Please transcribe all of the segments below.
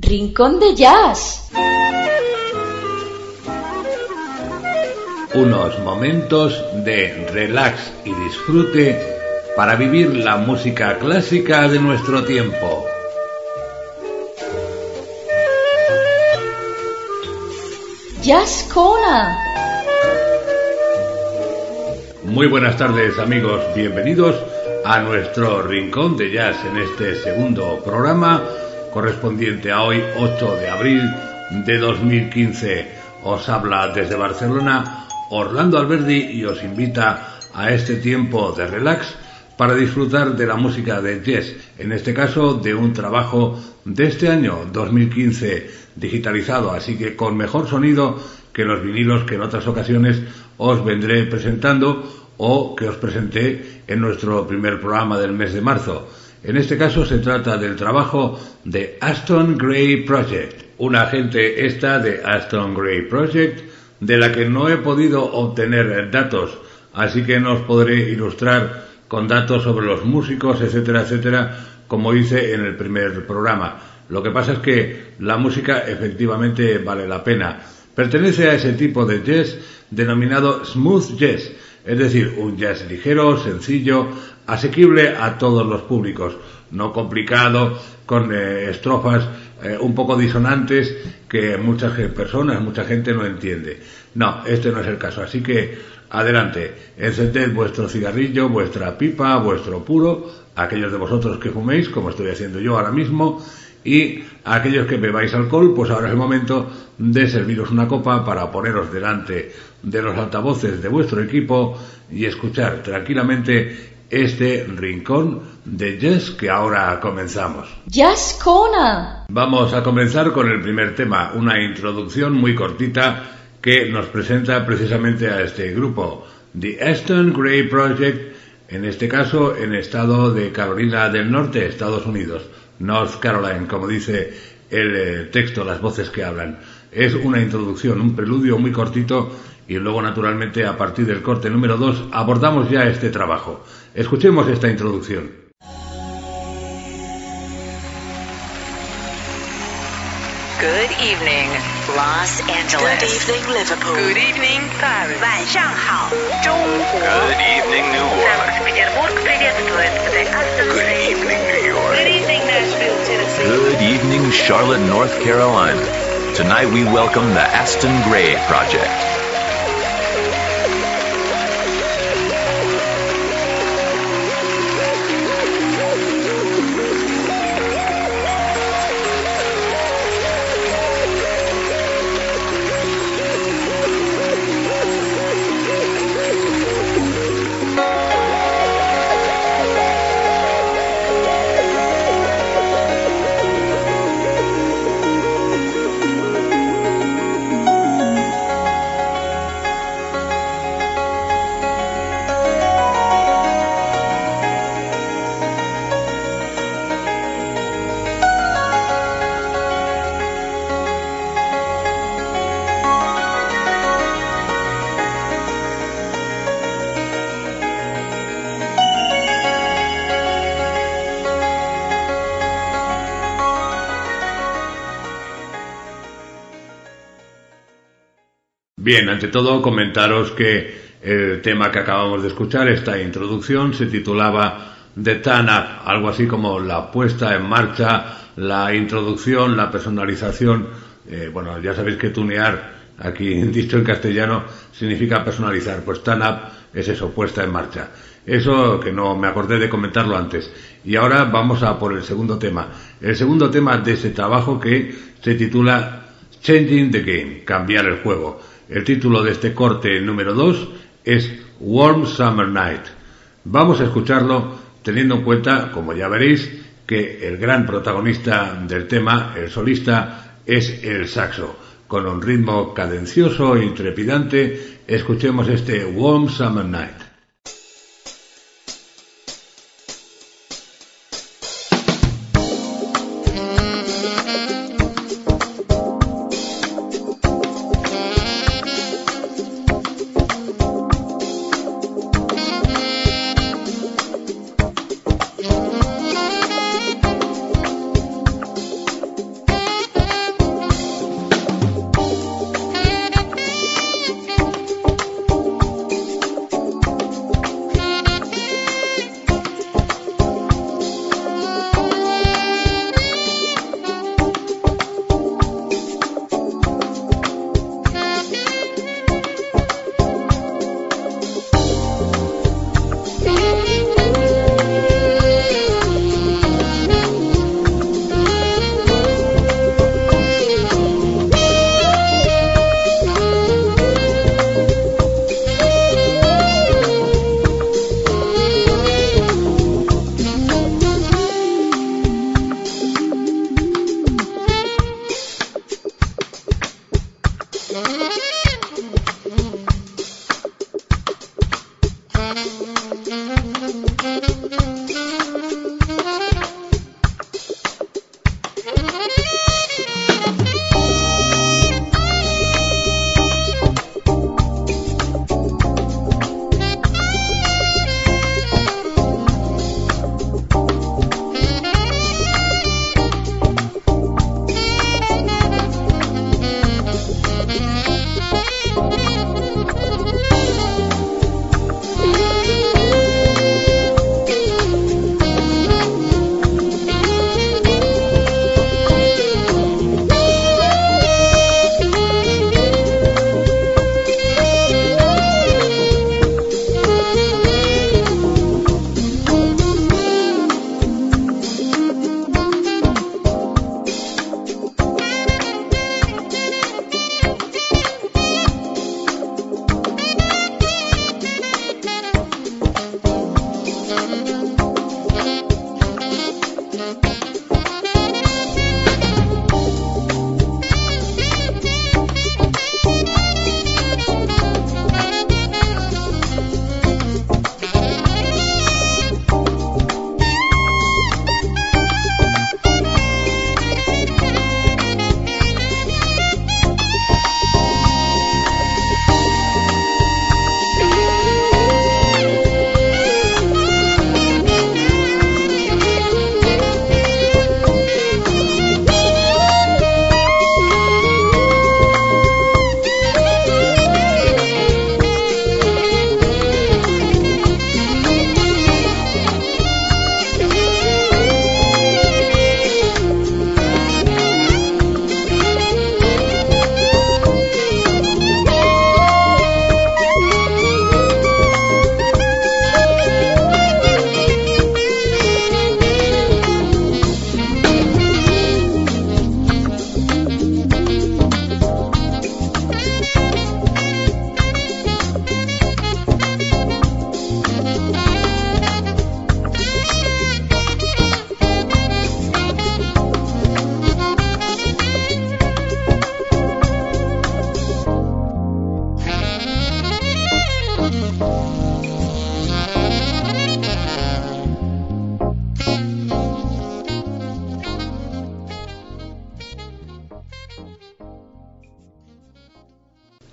Rincón de Jazz. Unos momentos de relax y disfrute para vivir la música clásica de nuestro tiempo. Jazz Corner. Muy buenas tardes amigos, bienvenidos a nuestro rincón de jazz en este segundo programa correspondiente a hoy 8 de abril de 2015. Os habla desde Barcelona Orlando Alberdi y os invita a este tiempo de relax para disfrutar de la música de jazz, en este caso de un trabajo de este año 2015 digitalizado, así que con mejor sonido que los vinilos que en otras ocasiones os vendré presentando o que os presenté en nuestro primer programa del mes de marzo. En este caso se trata del trabajo de Aston Gray Project, una agente esta de Aston Gray Project de la que no he podido obtener datos, así que no os podré ilustrar con datos sobre los músicos, etcétera, etcétera, como hice en el primer programa. Lo que pasa es que la música efectivamente vale la pena. Pertenece a ese tipo de jazz denominado smooth jazz, es decir, un jazz ligero, sencillo, asequible a todos los públicos, no complicado, con eh, estrofas eh, un poco disonantes que muchas personas, mucha gente no entiende. No, este no es el caso. Así que adelante, encended vuestro cigarrillo, vuestra pipa, vuestro puro, aquellos de vosotros que fuméis, como estoy haciendo yo ahora mismo, y aquellos que bebáis alcohol, pues ahora es el momento de serviros una copa para poneros delante de los altavoces de vuestro equipo y escuchar tranquilamente este rincón de jazz que ahora comenzamos. Jazz Corner. Vamos a comenzar con el primer tema, una introducción muy cortita que nos presenta precisamente a este grupo, The Aston Gray Project, en este caso en estado de Carolina del Norte, Estados Unidos, North Carolina, como dice el eh, texto, las voces que hablan. Es una introducción, un preludio muy cortito y luego naturalmente a partir del corte número 2 abordamos ya este trabajo. Escuchemos esta introducción. Good evening, Los Angeles. Good evening, Liverpool. Good evening, Paris. 晚上好，中国。 Good evening, New Orleans. Санкт-Петербург приветствует The Aston Good evening, New York. Good evening, Nashville, Tennessee. Good evening, Charlotte, North Carolina. Tonight we welcome the Aston Gray Project. Bien, ante todo comentaros que el tema que acabamos de escuchar, esta introducción, se titulaba The Up, algo así como la puesta en marcha, la introducción, la personalización. Eh, bueno, ya sabéis que tunear, aquí dicho en castellano, significa personalizar. Pues Up es eso, puesta en marcha. Eso que no me acordé de comentarlo antes. Y ahora vamos a por el segundo tema. El segundo tema de ese trabajo que se titula Changing the Game, cambiar el juego. El título de este corte número 2 es Warm Summer Night. Vamos a escucharlo teniendo en cuenta, como ya veréis, que el gran protagonista del tema, el solista, es el saxo. Con un ritmo cadencioso y trepidante, escuchemos este Warm Summer Night.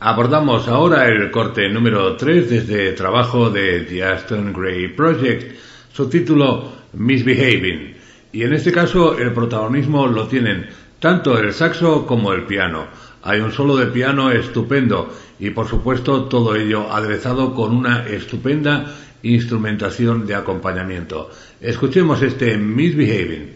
Abordamos ahora el corte número 3 desde el trabajo de The Aston Gray Project, su título Misbehaving, y en este caso el protagonismo lo tienen tanto el saxo como el piano. Hay un solo de piano estupendo y por supuesto todo ello aderezado con una estupenda instrumentación de acompañamiento. Escuchemos este Misbehaving.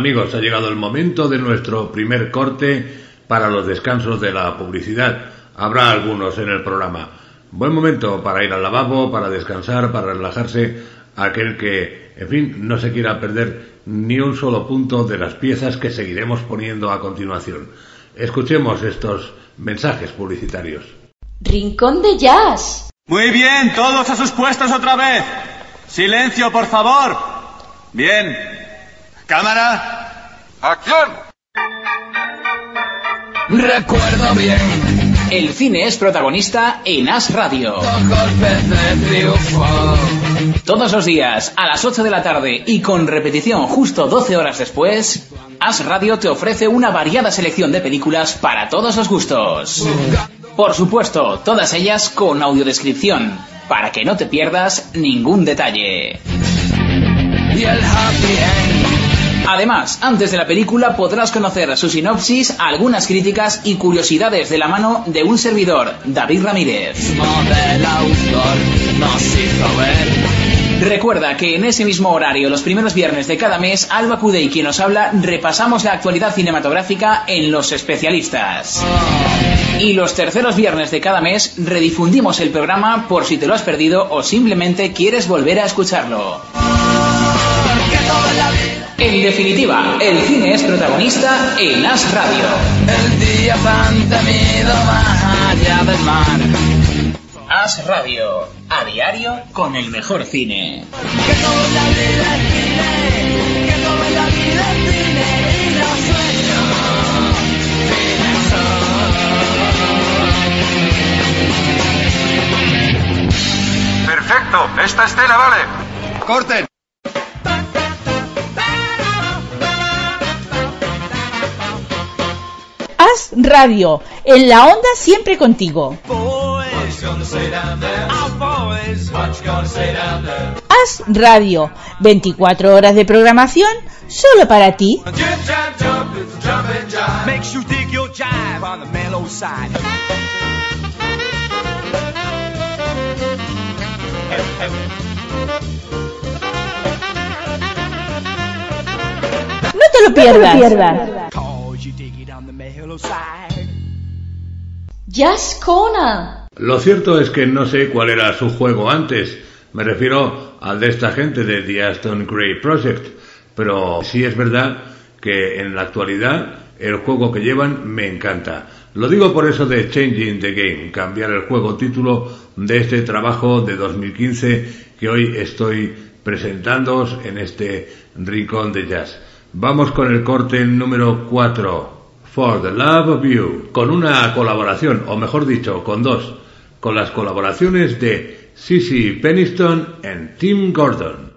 Amigos, ha llegado el momento de nuestro primer corte para los descansos de la publicidad. Habrá algunos en el programa. Buen momento para ir al lavabo, para descansar, para relajarse, aquel que, en fin, no se quiera perder ni un solo punto de las piezas que seguiremos poniendo a continuación. Escuchemos estos mensajes publicitarios. Rincón de Jazz. Muy bien, todos a sus puestos otra vez. Silencio, por favor. Bien. Cámara. Acción. Recuerdo bien El cine es protagonista en As Radio. Todos los días, a las 8 de la tarde y con repetición justo 12 horas después, As Radio te ofrece una variada selección de películas para todos los gustos. Por supuesto, todas ellas con audiodescripción, para que no te pierdas ningún detalle. Y el happy end. Además, antes de la película podrás conocer su sinopsis, algunas críticas y curiosidades de la mano de un servidor, David Ramírez. Recuerda que en ese mismo horario, los primeros viernes de cada mes, Alba Cudey, quien nos habla, repasamos la actualidad cinematográfica en Los Especialistas. Y los terceros viernes de cada mes, redifundimos el programa por si te lo has perdido o simplemente quieres volver a escucharlo. En definitiva, el cine es protagonista en As Radio. el día tan temido más allá del mar. As Radio, a diario con el mejor cine. Que toda la vida es cine. Que toda la vida es cine. Y los sueños. Cine Perfecto. Esta escena vale. Corten. Haz radio, en la onda siempre contigo. Haz radio, 24 horas de programación solo para ti. Makes you dig your jive on the mellow side. No te lo pierdas. Jazz Corner. Lo cierto es que no sé cuál era su juego antes. Me refiero al de esta gente de The Aston Gray Project. Pero sí es verdad que en la actualidad el juego que llevan me encanta. Lo digo por eso de Changing the Game, cambiar el juego título de este trabajo de 2015 que hoy estoy presentándoos en este rincón de jazz. Vamos con el corte número 4, For the Love of You, con una colaboración, o mejor dicho, con dos, con las colaboraciones de Sissy Peniston y Tim Gordon.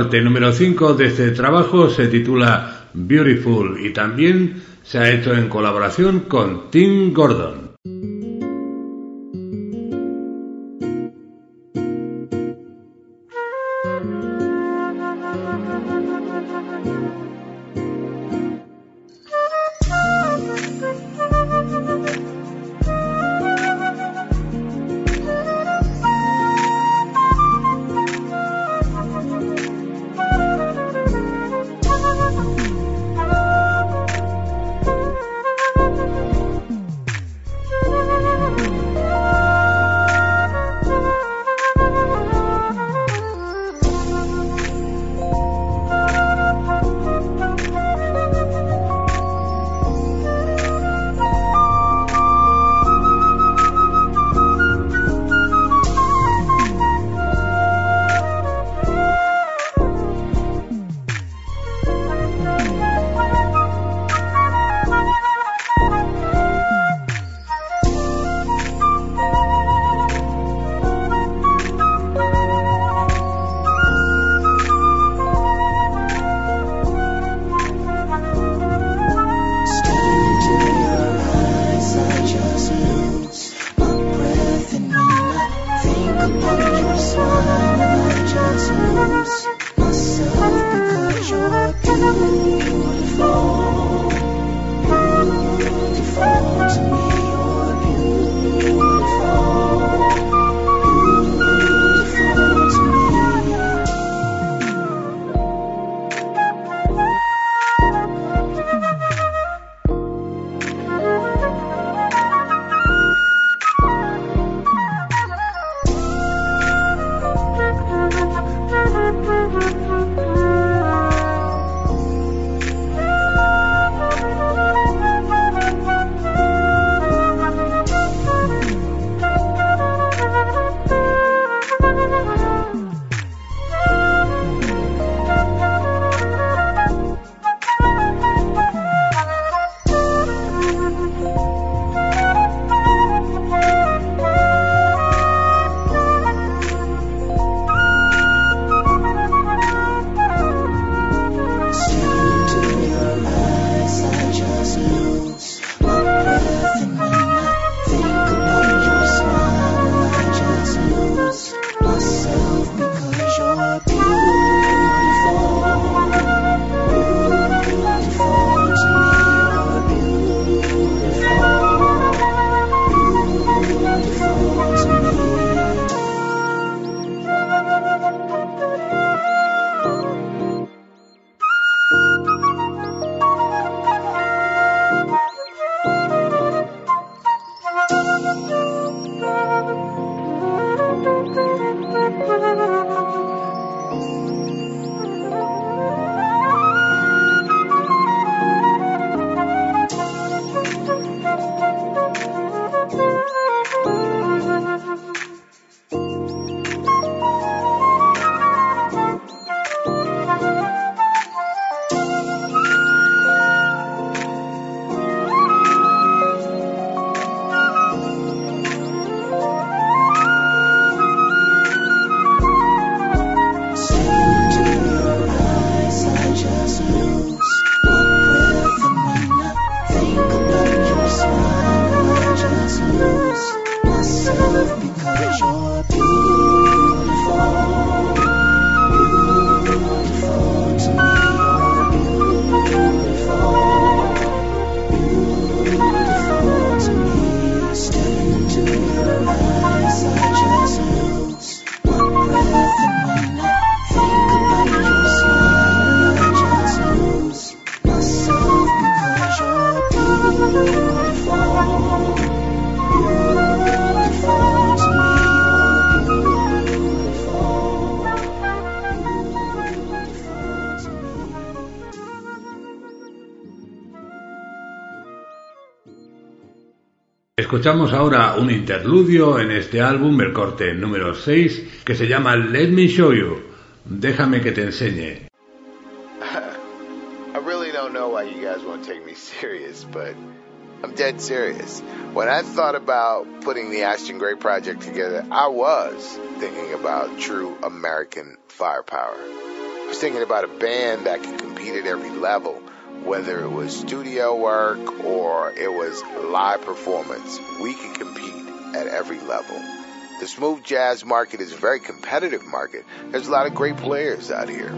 Corte número 5 de este trabajo se titula Beautiful y también se ha hecho en colaboración con Tim Gordon. Escuchamos ahora un interludio en este álbum, el corte número 6, que se llama Let Me Show You. Déjame que te enseñe. I really don't know why you guys won't take me serious, but I'm dead serious. When I thought about putting the Ashton Gray project together, I was thinking about true American firepower. I was thinking about a band that could compete at every level, whether it was studio work or it was live performance. We could compete at every level. The smooth jazz market is a very competitive market. There's a lot of great players out here.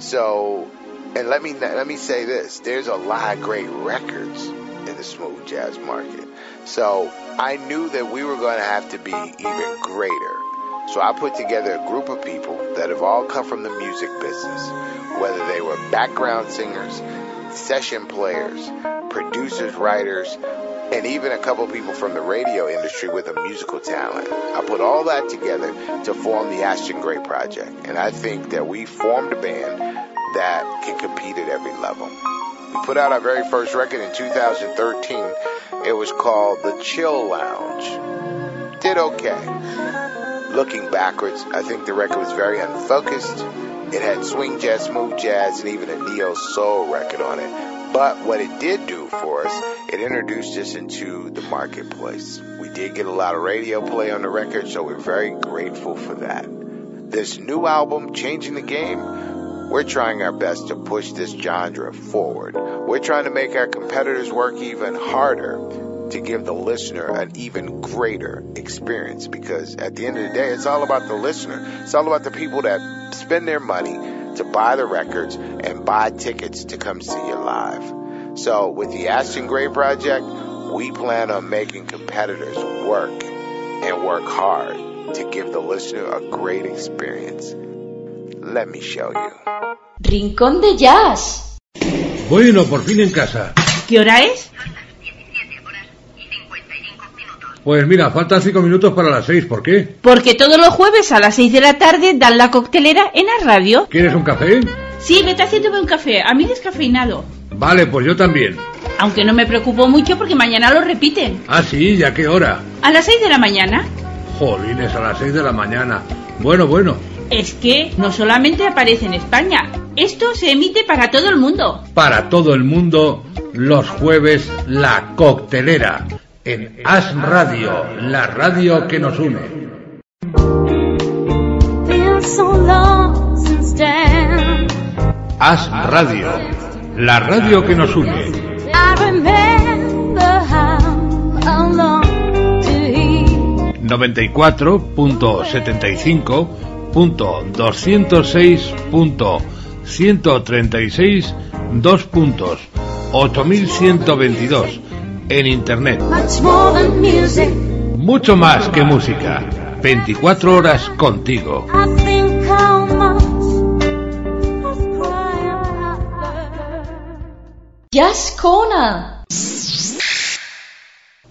So, and let me let me say this: there's a lot of great records in the smooth jazz market. So I knew that we were going to have to be even greater. So I put together a group of people that have all come from the music business, whether they were background singers, session players, producers, writers, and even a couple people from the radio industry with a musical talent. I put all that together to form the Ashton Gray Project, and I think that we formed a band that can compete at every level. We put out our very first record in 2013. It was called The Chill Lounge. Did okay. Looking backwards, I think the record was very unfocused. It had swing jazz, smooth jazz, and even a neo soul record on it. But what it did do for us, it introduced us into the marketplace. We did get a lot of radio play on the record, so we're very grateful for that. This new album, Changing the Game, we're trying our best to push this genre forward. We're trying to make our competitors work even harder to give the listener an even greater experience because at the end of the day, it's all about the listener. It's all about the people that spend their money to buy the records and buy tickets to come see you live. So with the Ashton Gray Project, we plan on making competitors work and work hard to give the listener a great experience. Let me show you. Rincón de Jazz. Bueno, por fin en casa. ¿Qué hora es? Pues mira, faltan cinco minutos para las seis. ¿Por qué? Porque todos los jueves a las 6 de la tarde dan la coctelera en la radio. ¿Quieres un café? Sí, vete haciéndome un café. A mí descafeinado. Vale, pues yo también. Aunque no me preocupo mucho porque mañana lo repiten. Ah, sí, ¿ya qué hora? A las 6 de la mañana. Jolines, a las seis de la mañana. Bueno, bueno. Es que no solamente aparece en España. Esto se emite para todo el mundo. Para todo el mundo, los jueves, la coctelera. En As Radio, la radio que nos une. As Radio, la radio que nos une. 94.75.206.136 dos puntos 8122 en internet. Mucho más que música. 24 horas contigo. Jazz Corner.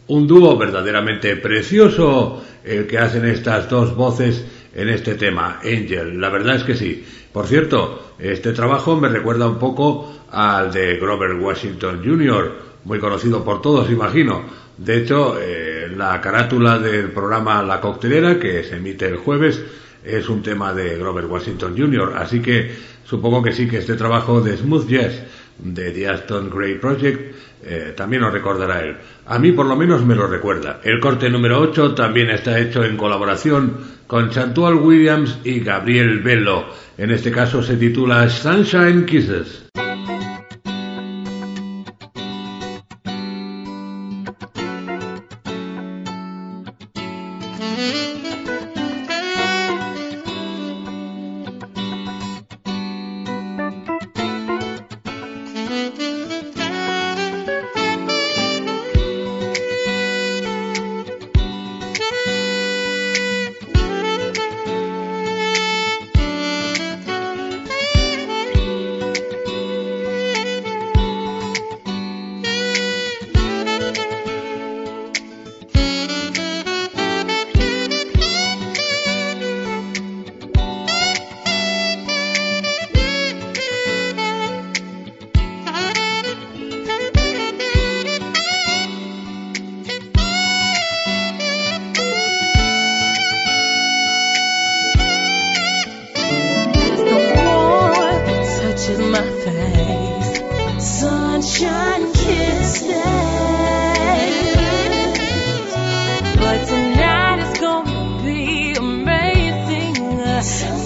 Un dúo verdaderamente precioso el que hacen estas dos voces en este tema, Angel. La verdad es que sí. Por cierto, este trabajo me recuerda un poco al de Grover Washington Jr., muy conocido por todos, imagino. De hecho, eh, la carátula del programa La Coctelera, que se emite el jueves, es un tema de Grover Washington Jr., así que supongo que sí que este trabajo de Smooth Jazz de The Aston Gray Project eh, también lo recordará él. A mí por lo menos me lo recuerda. El corte número 8 también está hecho en colaboración con Chantual Williams y Gabriel Bello. En este caso se titula Sunshine Kisses.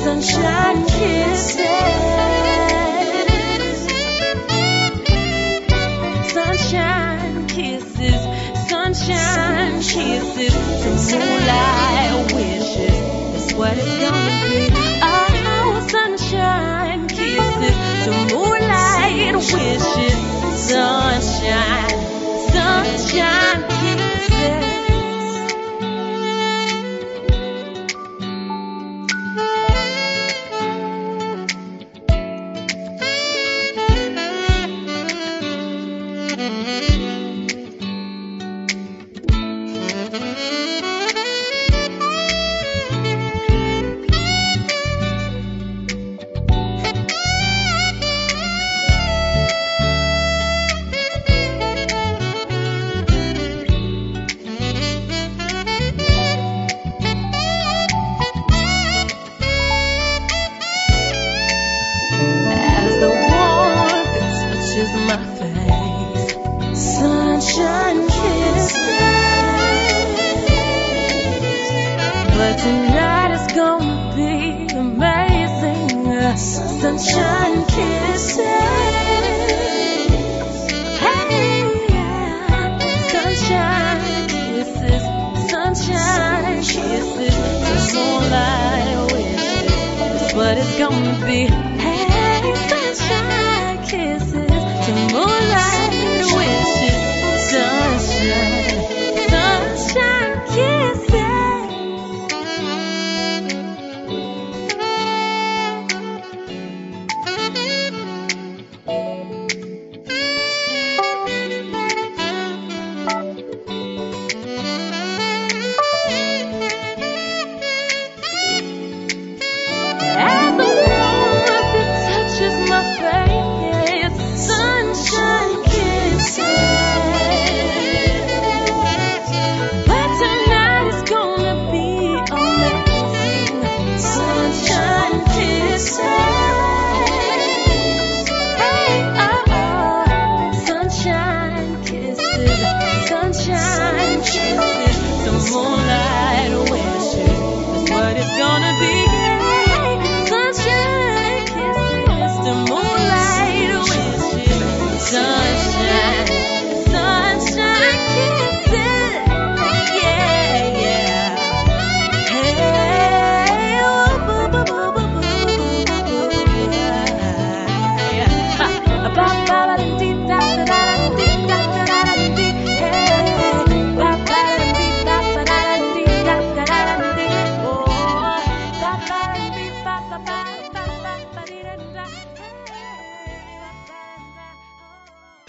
sunshine kisses. Sunshine kisses, sunshine kisses moonlight wishes. What it's gonna be. Oh, sunshine kisses to moonlight wishes. Sunshine, sunshine.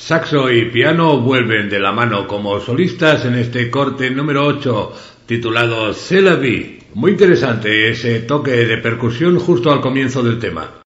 Saxo y piano vuelven de la mano como solistas en este corte número 8 titulado Celavi. Muy interesante ese toque de percusión justo al comienzo del tema.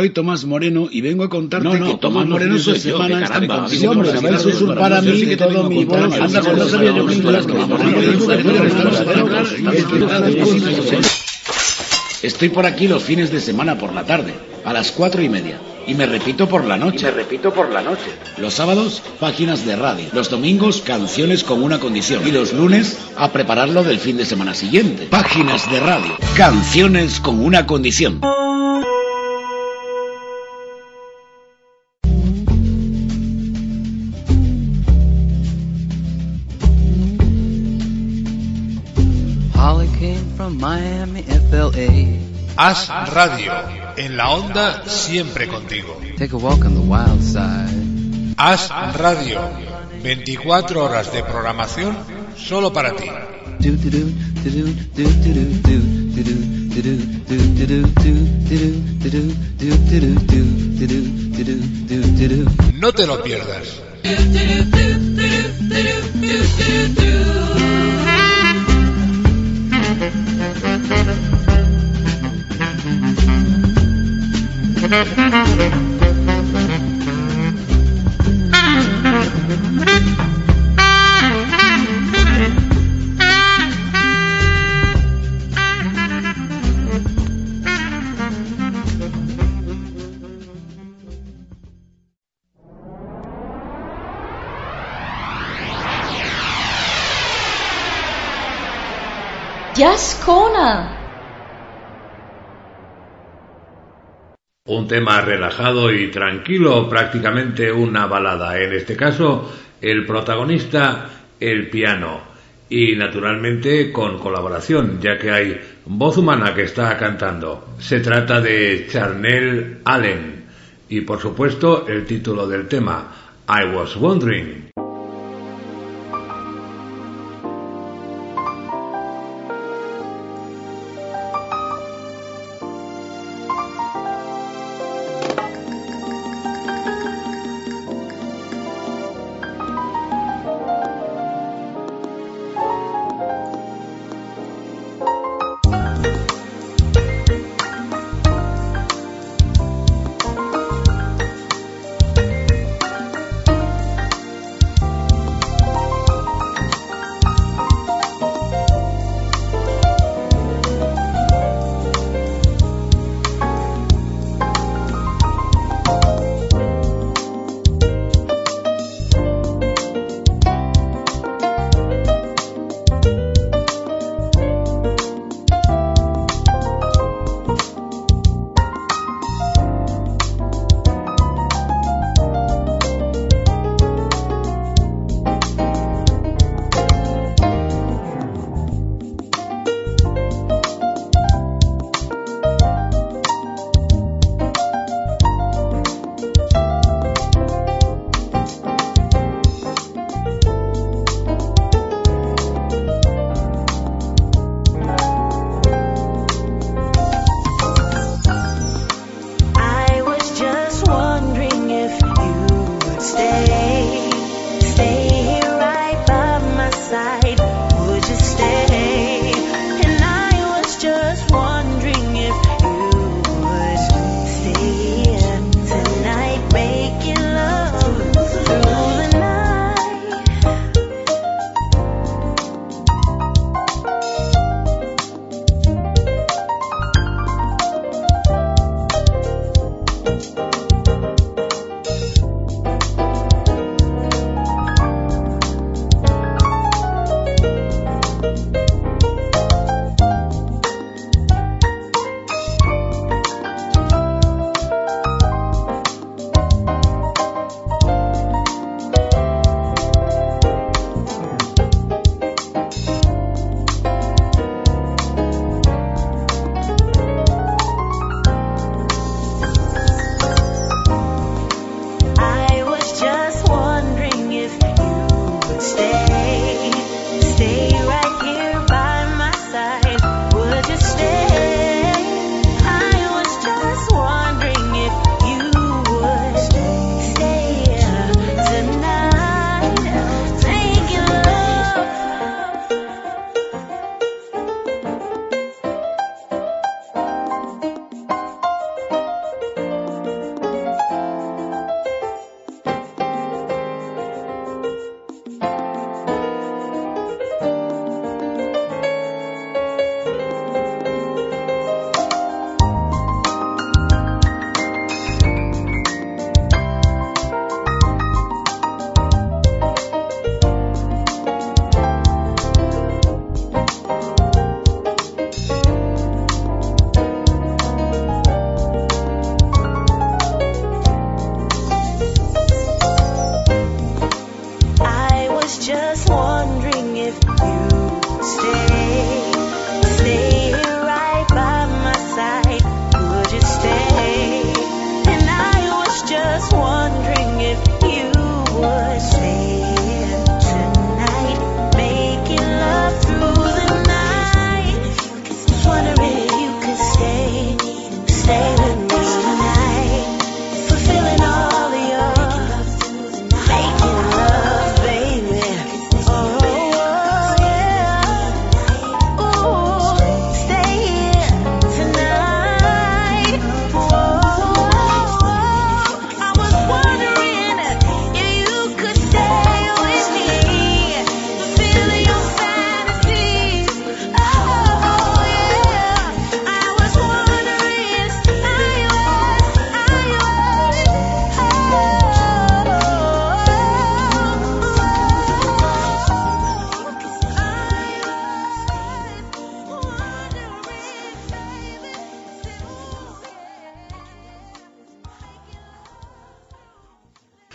Soy Tomás Moreno y vengo a contarte No, no, que Tomás Moreno no soy esta semana caramba, contigo. me vas a usurpar a mí todo mi voz. Anda, pues no sabía yo que ibas y. Estoy por aquí los fines de semana por la tarde, a las cuatro y media. Y me repito por la noche. me repito por la noche. Los sábados, páginas de radio. Los domingos, canciones con una condición. Y los lunes, a prepararlo del fin de semana siguiente. Páginas de radio. Canciones con una condición. Miami, FLA. Haz radio, en la onda siempre contigo. Take a walk on the wild side. Haz radio, 24 horas de programación solo para ti. Do do do do Yes, Corner. Un tema relajado y tranquilo, prácticamente una balada. En este caso, el protagonista, el piano. Y naturalmente con colaboración, ya que hay voz humana que está cantando. Se trata de Charnel Allen. Y por supuesto, el título del tema, I Was Wondering.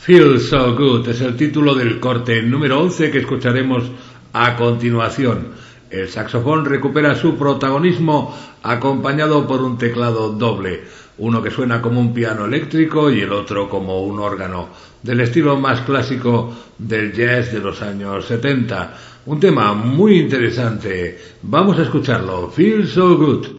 Feel So Good es el título del corte número 11 que escucharemos a continuación. El saxofón recupera su protagonismo acompañado por un teclado doble, uno que suena como un piano eléctrico y el otro como un órgano, del estilo más clásico del jazz de los años 70. Un tema muy interesante. Vamos a escucharlo. Feel So Good.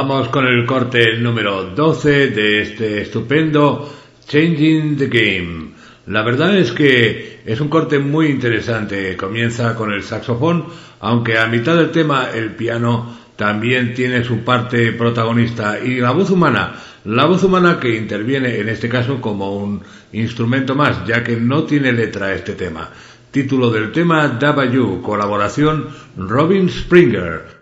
Vamos con el corte número 12 de este estupendo Changing the Game. La verdad es que es un corte muy interesante. Comienza con el saxofón, aunque a mitad del tema el piano también tiene su parte protagonista. Y la voz humana, la voz humana que interviene en este caso como un instrumento más, ya que no tiene letra este tema. Título del tema W, colaboración Robin Springer.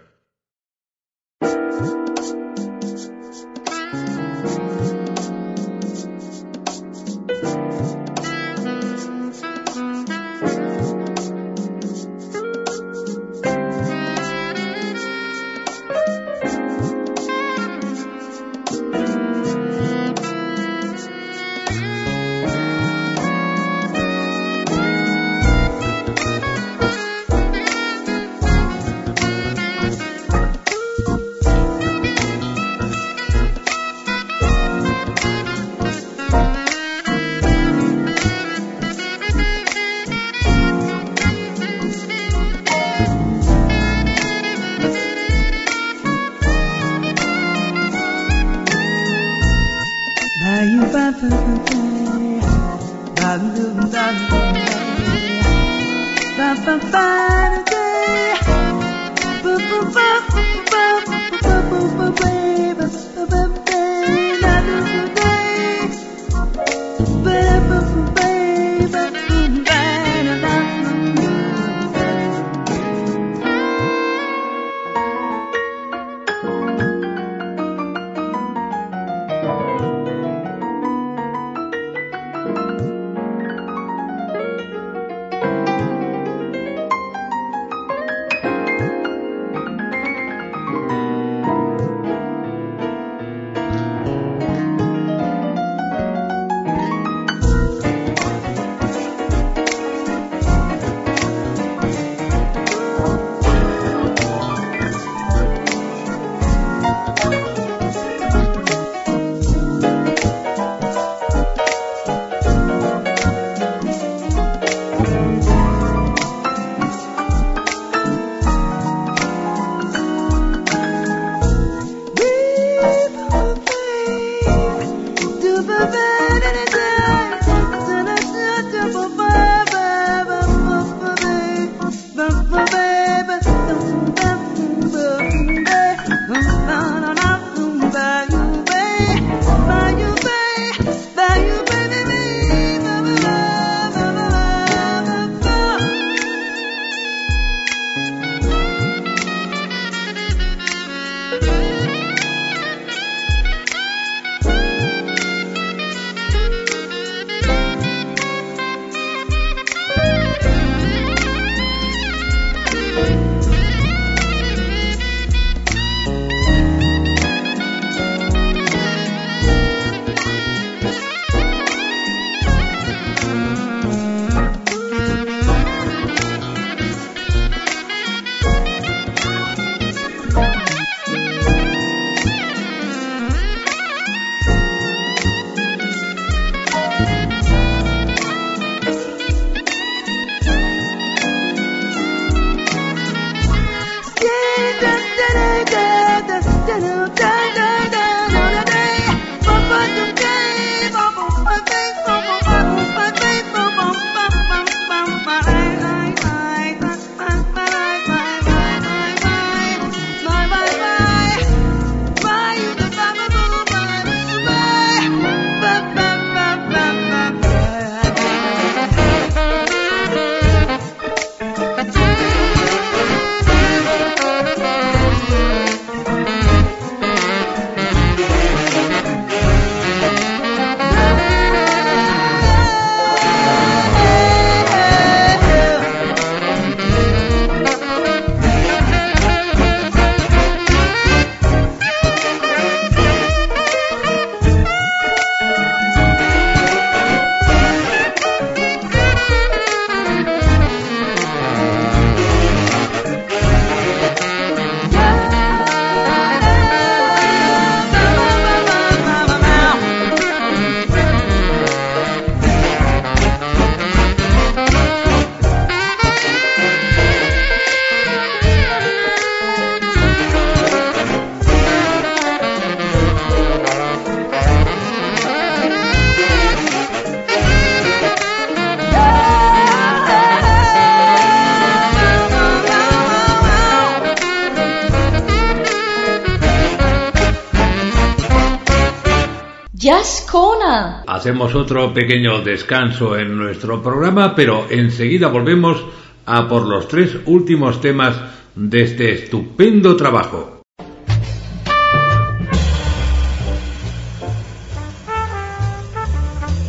Hacemos otro pequeño descanso en nuestro programa, pero enseguida volvemos a por los tres últimos temas de este estupendo trabajo.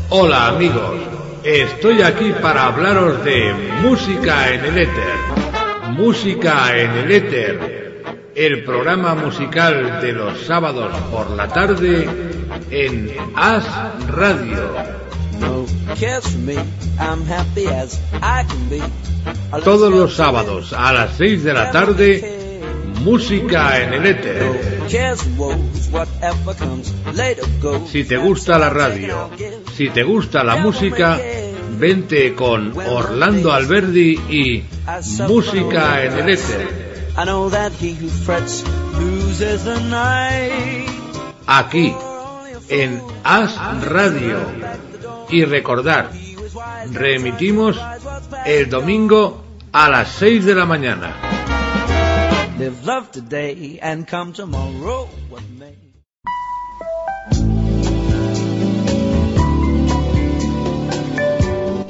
Hola amigos, estoy aquí para hablaros de música en el éter. Música en el éter, el programa musical de los sábados por la tarde en As Radio. Todos los sábados a las 6 de la tarde, música en el éter. Si te gusta la radio, si te gusta la música, vente con Orlando Alberdi y Música en el éter. Aquí, en As Radio. Y recordar, reemitimos el domingo a las 6 de la mañana.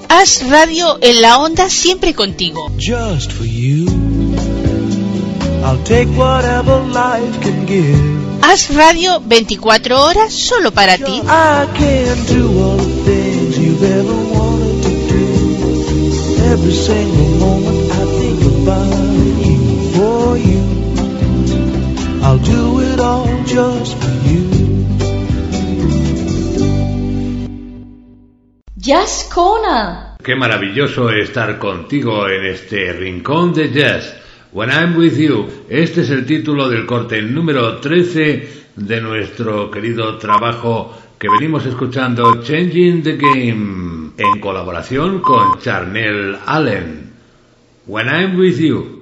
Haz radio en la onda siempre contigo. Just for you. I'll take whatever life can give. Haz radio 24 horas solo para ti. I'll do it all just for you. Jazz Corner. Qué maravilloso estar contigo en este rincón de jazz. When I'm with you, este es el título del corte número 13 de nuestro querido trabajo que venimos escuchando Changing the Game en colaboración con Charnel Allen. When I'm with you.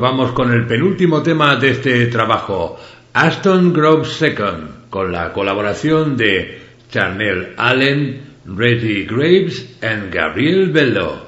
Vamos con el penúltimo tema de este trabajo, Aston Grove Second, con la colaboración de Charnel Allen, Reggie Graves y Gabriel Bello.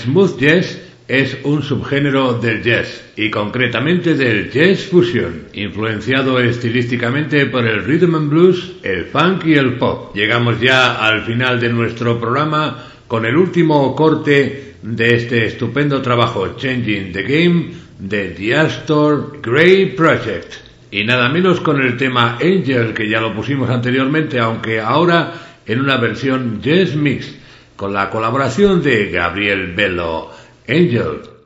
Smooth jazz es un subgénero del jazz y concretamente del jazz fusion, influenciado estilísticamente por el rhythm and blues, el funk y el pop. Llegamos ya al final de nuestro programa con el último corte de este estupendo trabajo Changing the Game de The Astor Grey Project. Y nada menos con el tema Angel, que ya lo pusimos anteriormente, aunque ahora en una versión jazz mix, con la colaboración de Gabriel Bello. Angel.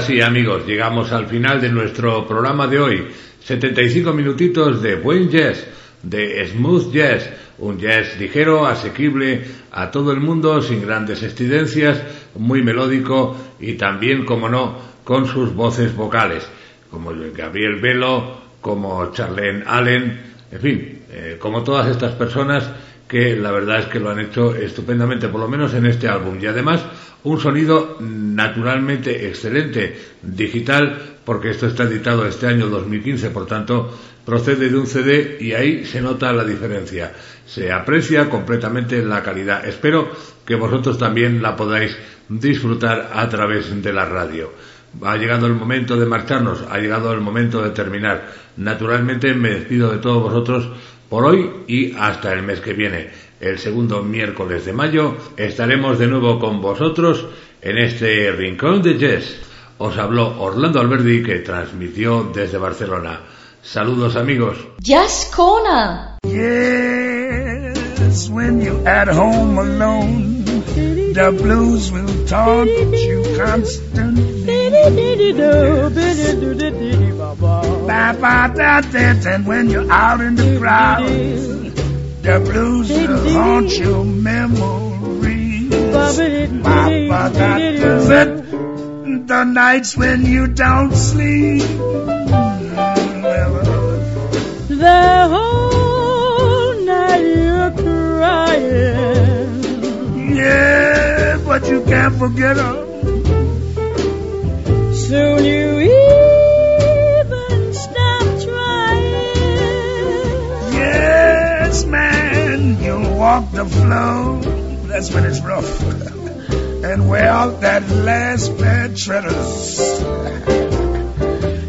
Sí, amigos, llegamos al final de nuestro programa de hoy. 75 minutitos de buen jazz, de smooth jazz, un jazz ligero, asequible a todo el mundo, sin grandes excedencias, muy melódico y también, como no, con sus voces vocales, como Gabriel Velo, como Charlene Allen, en fin, eh, como todas estas personas que la verdad es que lo han hecho estupendamente, por lo menos en este álbum. Y además, un sonido naturalmente excelente, digital, porque esto está editado este año 2015, por tanto, procede de un CD y ahí se nota la diferencia. Se aprecia completamente la calidad. Espero que vosotros también la podáis disfrutar a través de la radio. Ha llegado el momento de marcharnos, ha llegado el momento de terminar. Naturalmente me despido de todos vosotros por hoy y hasta el mes que viene. El segundo miércoles de mayo estaremos de nuevo con vosotros en este Rincón de Jazz. Os habló Orlando Alberdi que transmitió desde Barcelona. Saludos amigos. Jazz Corner. Yes, when you're at home alone, the blues will taunt you constantly. Papa that it, and when you're out in the crowd, the blues will haunt your memories. The nights when you don't sleep. The whole night you're crying. Yeah, but you can't forget her. Soon you even man, you'll walk the floor. That's when it's rough. And that last treaders.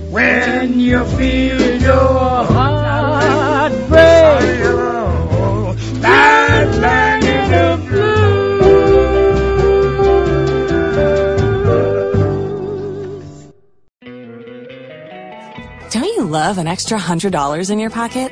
When you feel your heart break. Don't you love an extra $100 in your pocket?